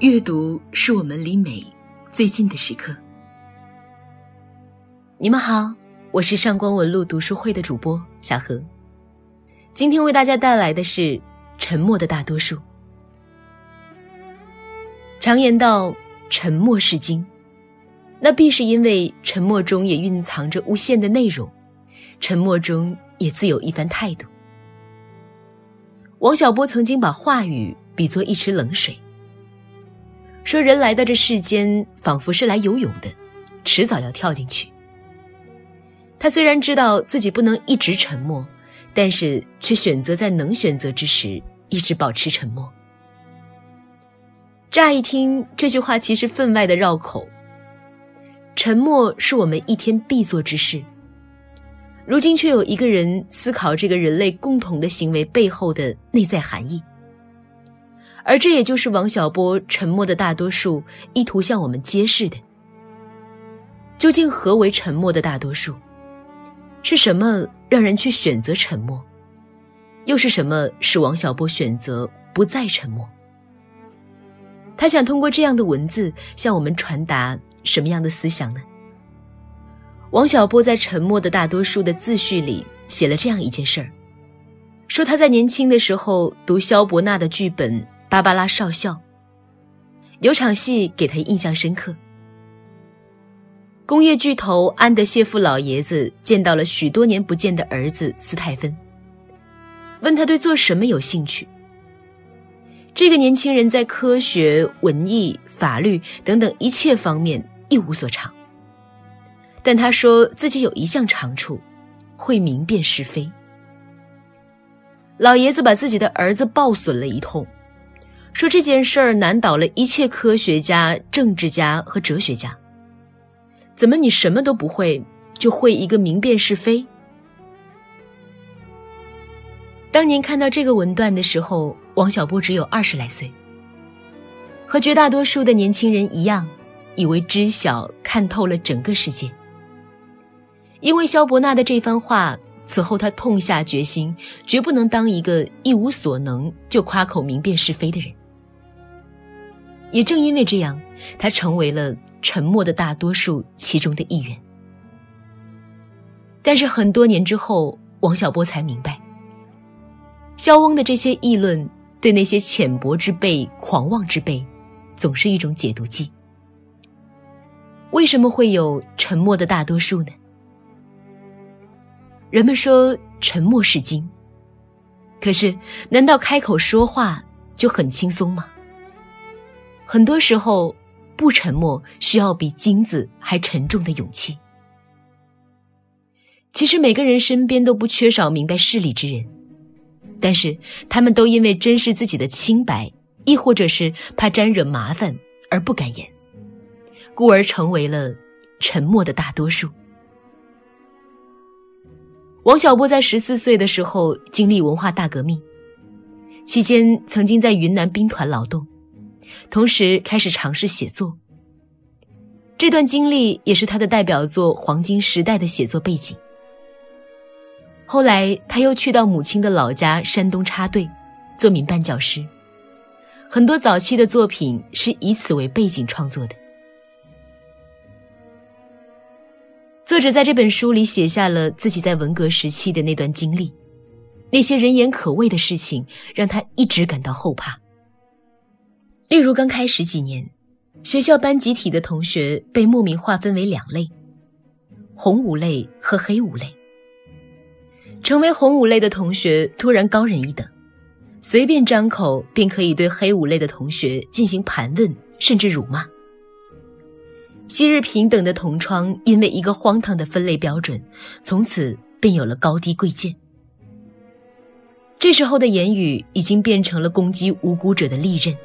阅读是我们离美最近的时刻。你们好，我是上官文露读书会的主播小何。今天为大家带来的是《沉默的大多数》。常言道：“沉默是金”，那必是因为沉默中也蕴藏着无限的内容，沉默中也自有一番态度。王小波曾经把话语比作一池冷水。说人来到这世间，仿佛是来游泳的，迟早要跳进去。他虽然知道自己不能一直沉默，但是却选择在能选择之时一直保持沉默。乍一听这句话，其实分外的绕口。沉默是我们一天必做之事，如今却有一个人思考这个人类共同的行为背后的内在含义。而这也就是王小波沉默的大多数意图向我们揭示的：究竟何为沉默的大多数？是什么让人去选择沉默？又是什么使王小波选择不再沉默？他想通过这样的文字向我们传达什么样的思想呢？王小波在《沉默的大多数》的自序里写了这样一件事儿，说他在年轻的时候读萧伯纳的剧本。芭芭拉少校有场戏给他印象深刻。工业巨头安德谢夫老爷子见到了许多年不见的儿子斯泰芬，问他对做什么有兴趣。这个年轻人在科学、文艺、法律等等一切方面一无所长，但他说自己有一项长处，会明辨是非。老爷子把自己的儿子暴损了一通。说这件事儿难倒了一切科学家、政治家和哲学家。怎么你什么都不会，就会一个明辨是非？当年看到这个文段的时候，王小波只有二十来岁，和绝大多数的年轻人一样，以为知晓看透了整个世界。因为萧伯纳的这番话，此后他痛下决心，绝不能当一个一无所能就夸口明辨是非的人。也正因为这样，他成为了沉默的大多数其中的一员。但是很多年之后，王小波才明白，肖翁的这些议论对那些浅薄之辈、狂妄之辈，总是一种解毒剂。为什么会有沉默的大多数呢？人们说沉默是金，可是难道开口说话就很轻松吗？很多时候，不沉默需要比金子还沉重的勇气。其实每个人身边都不缺少明白事理之人，但是他们都因为珍视自己的清白，亦或者是怕沾惹麻烦而不敢言，故而成为了沉默的大多数。王小波在十四岁的时候经历文化大革命，期间曾经在云南兵团劳动。同时开始尝试写作。这段经历也是他的代表作《黄金时代》的写作背景。后来他又去到母亲的老家山东插队，做民办教师。很多早期的作品是以此为背景创作的。作者在这本书里写下了自己在文革时期的那段经历，那些人言可畏的事情让他一直感到后怕。例如，刚开始几年，学校班集体的同学被莫名划分为两类：红五类和黑五类。成为红五类的同学突然高人一等，随便张口便可以对黑五类的同学进行盘问，甚至辱骂。昔日平等的同窗，因为一个荒唐的分类标准，从此便有了高低贵贱。这时候的言语已经变成了攻击无辜者的利刃。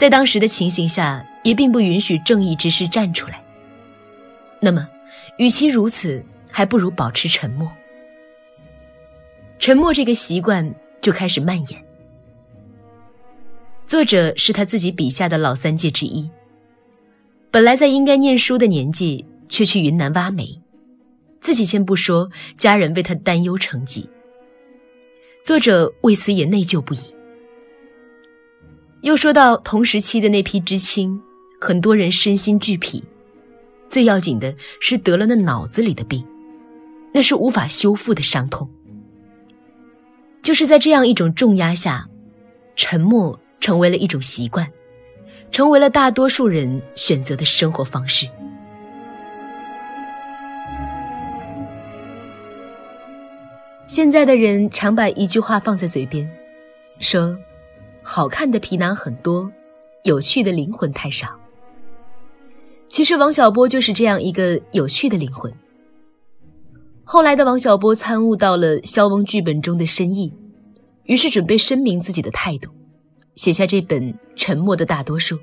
在当时的情形下，也并不允许正义之士站出来。那么，与其如此，还不如保持沉默。沉默这个习惯就开始蔓延。作者是他自己笔下的老三届之一，本来在应该念书的年纪，却去云南挖煤，自己先不说，家人为他担忧成疾。作者为此也内疚不已。又说到同时期的那批知青，很多人身心俱疲，最要紧的是得了那脑子里的病，那是无法修复的伤痛。就是在这样一种重压下，沉默成为了一种习惯，成为了大多数人选择的生活方式。现在的人常把一句话放在嘴边，说：“好看的皮囊很多，有趣的灵魂太少。”其实王小波就是这样一个有趣的灵魂。后来的王小波参悟到了萧翁剧本中的深意，于是准备声明自己的态度，写下这本《沉默的大多数》，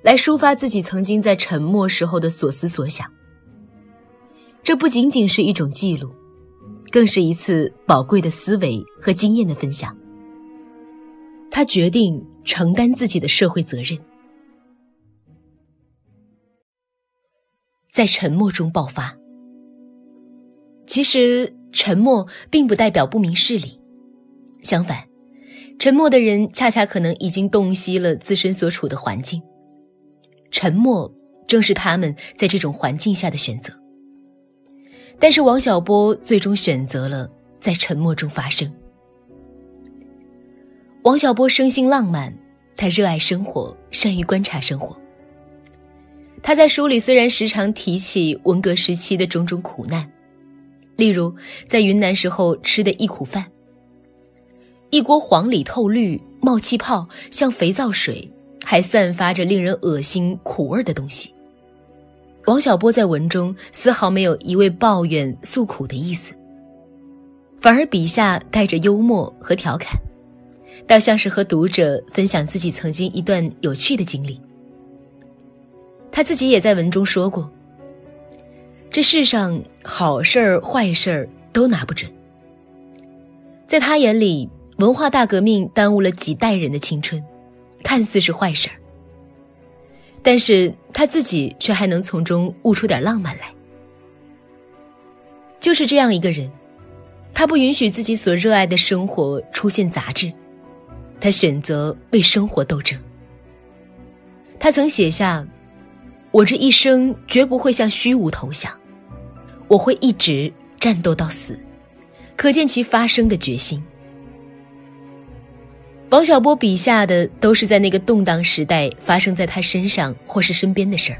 来抒发自己曾经在沉默时候的所思所想。这不仅仅是一种记录。更是一次宝贵的思维和经验的分享。他决定承担自己的社会责任，在沉默中爆发。其实，沉默并不代表不明事理，相反，沉默的人恰恰可能已经洞悉了自身所处的环境。沉默正是他们在这种环境下的选择。但是王小波最终选择了在沉默中发声。王小波生性浪漫，他热爱生活，善于观察生活。他在书里虽然时常提起文革时期的种种苦难，例如在云南时候吃的一苦饭，一锅黄里透绿、冒气泡、像肥皂水，还散发着令人恶心苦味的东西。王小波在文中丝毫没有一味抱怨诉苦的意思，反而笔下带着幽默和调侃，倒像是和读者分享自己曾经一段有趣的经历。他自己也在文中说过：“这世上好事儿、坏事儿都拿不准。”在他眼里，文化大革命耽误了几代人的青春，看似是坏事儿。但是他自己却还能从中悟出点浪漫来。就是这样一个人，他不允许自己所热爱的生活出现杂质，他选择为生活斗争。他曾写下：“我这一生绝不会向虚无投降，我会一直战斗到死。”可见其发生的决心。王小波笔下的都是在那个动荡时代发生在他身上或是身边的事儿，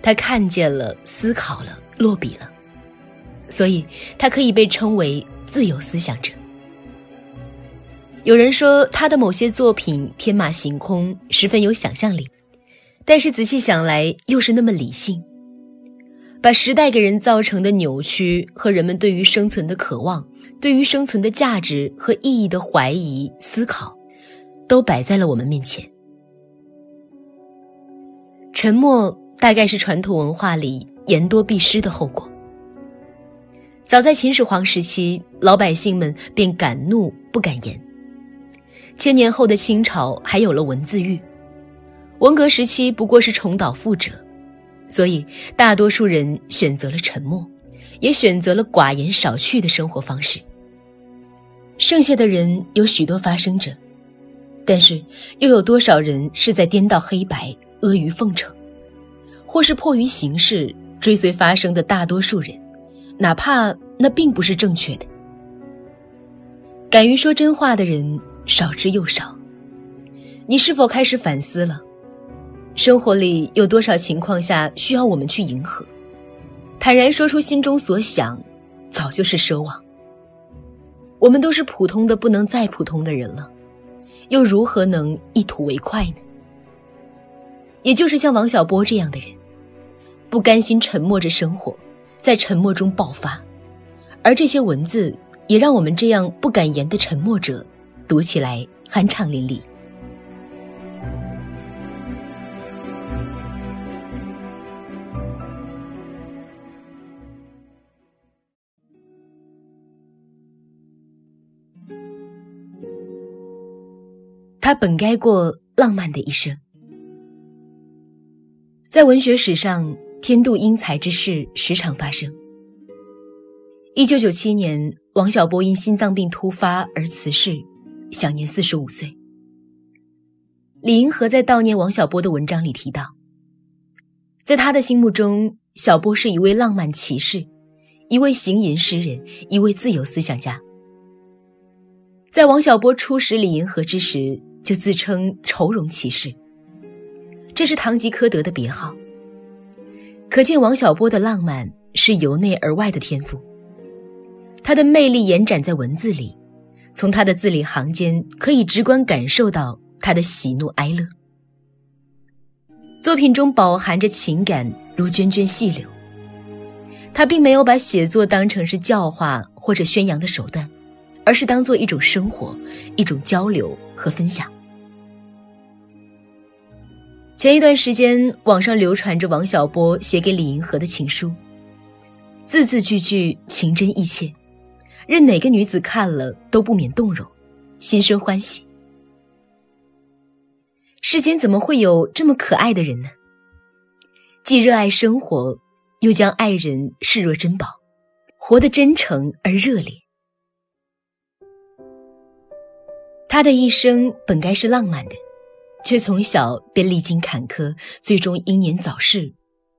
他看见了，思考了，落笔了，所以他可以被称为自由思想者。有人说他的某些作品天马行空，十分有想象力，但是仔细想来又是那么理性，把时代给人造成的扭曲和人们对于生存的渴望。对于生存的价值和意义的怀疑、思考，都摆在了我们面前。沉默大概是传统文化里言多必失的后果。早在秦始皇时期，老百姓们便敢怒不敢言。千年后的清朝还有了文字狱，文革时期不过是重蹈覆辙，所以大多数人选择了沉默。也选择了寡言少叙的生活方式。剩下的人有许多发声者，但是又有多少人是在颠倒黑白、阿谀奉承，或是迫于形势追随发生的大多数人，哪怕那并不是正确的。敢于说真话的人少之又少。你是否开始反思了？生活里有多少情况下需要我们去迎合？坦然说出心中所想，早就是奢望。我们都是普通的不能再普通的人了，又如何能一吐为快呢？也就是像王小波这样的人，不甘心沉默着生活，在沉默中爆发，而这些文字也让我们这样不敢言的沉默者，读起来酣畅淋漓。他本该过浪漫的一生。在文学史上，天妒英才之事时常发生。一九九七年，王小波因心脏病突发而辞世，享年四十五岁。李银河在悼念王小波的文章里提到，在他的心目中，小波是一位浪漫骑士，一位行吟诗人，一位自由思想家。在王小波初识李银河之时，就自称愁容骑士，这是堂吉诃德的别号。可见王小波的浪漫是由内而外的天赋，他的魅力延展在文字里，从他的字里行间可以直观感受到。他的喜怒哀乐，作品中饱含着情感，如涓涓细流。他并没有把写作当成是教化或者宣扬的手段，而是当做一种生活，一种交流和分享。前一段时间，网上流传着王小波写给李银河的情书，字字句句情真意切，任哪个女子看了都不免动容，心生欢喜。世间怎么会有这么可爱的人呢？既热爱生活，又将爱人视若珍宝，活得真诚而热烈。他的一生本该是浪漫的，却从小便历经坎坷，最终英年早逝，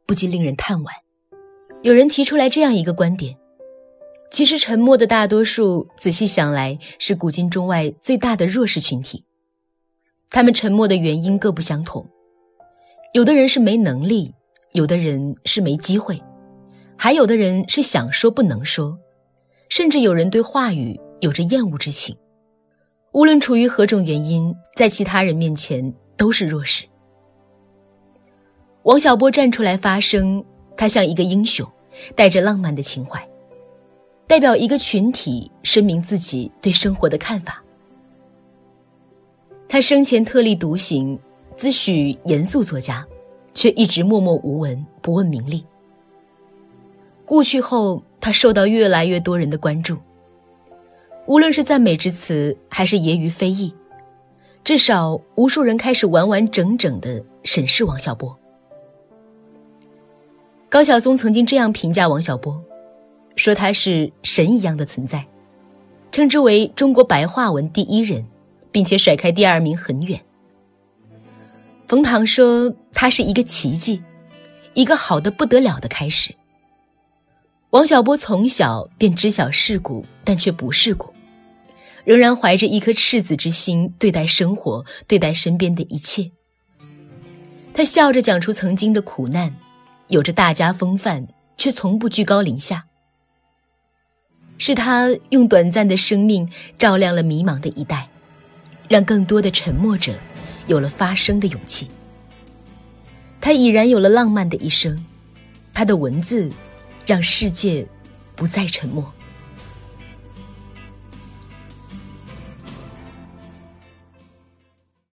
不禁令人叹惋。有人提出来这样一个观点：其实沉默的大多数，仔细想来，是古今中外最大的弱势群体。他们沉默的原因各不相同，有的人是没能力，有的人是没机会，还有的人是想说不能说，甚至有人对话语有着厌恶之情。无论出于何种原因，在其他人面前都是弱势。王小波站出来发声，他像一个英雄，带着浪漫的情怀，代表一个群体声明自己对生活的看法。他生前特立独行，自诩严肃作家，却一直默默无闻，不问名利。故去后，他受到越来越多人的关注。无论是赞美之词，还是揶揄非议，至少无数人开始完完整整的审视王小波。高晓松曾经这样评价王小波，说他是神一样的存在，称之为中国白话文第一人。并且甩开第二名很远。冯唐说：“他是一个奇迹，一个好的不得了的开始。”王小波从小便知晓世故，但却不世故，仍然怀着一颗赤子之心对待生活，对待身边的一切。他笑着讲出曾经的苦难，有着大家风范，却从不居高临下。是他用短暂的生命照亮了迷茫的一代。让更多的沉默者有了发声的勇气。他已然有了浪漫的一生，他的文字让世界不再沉默。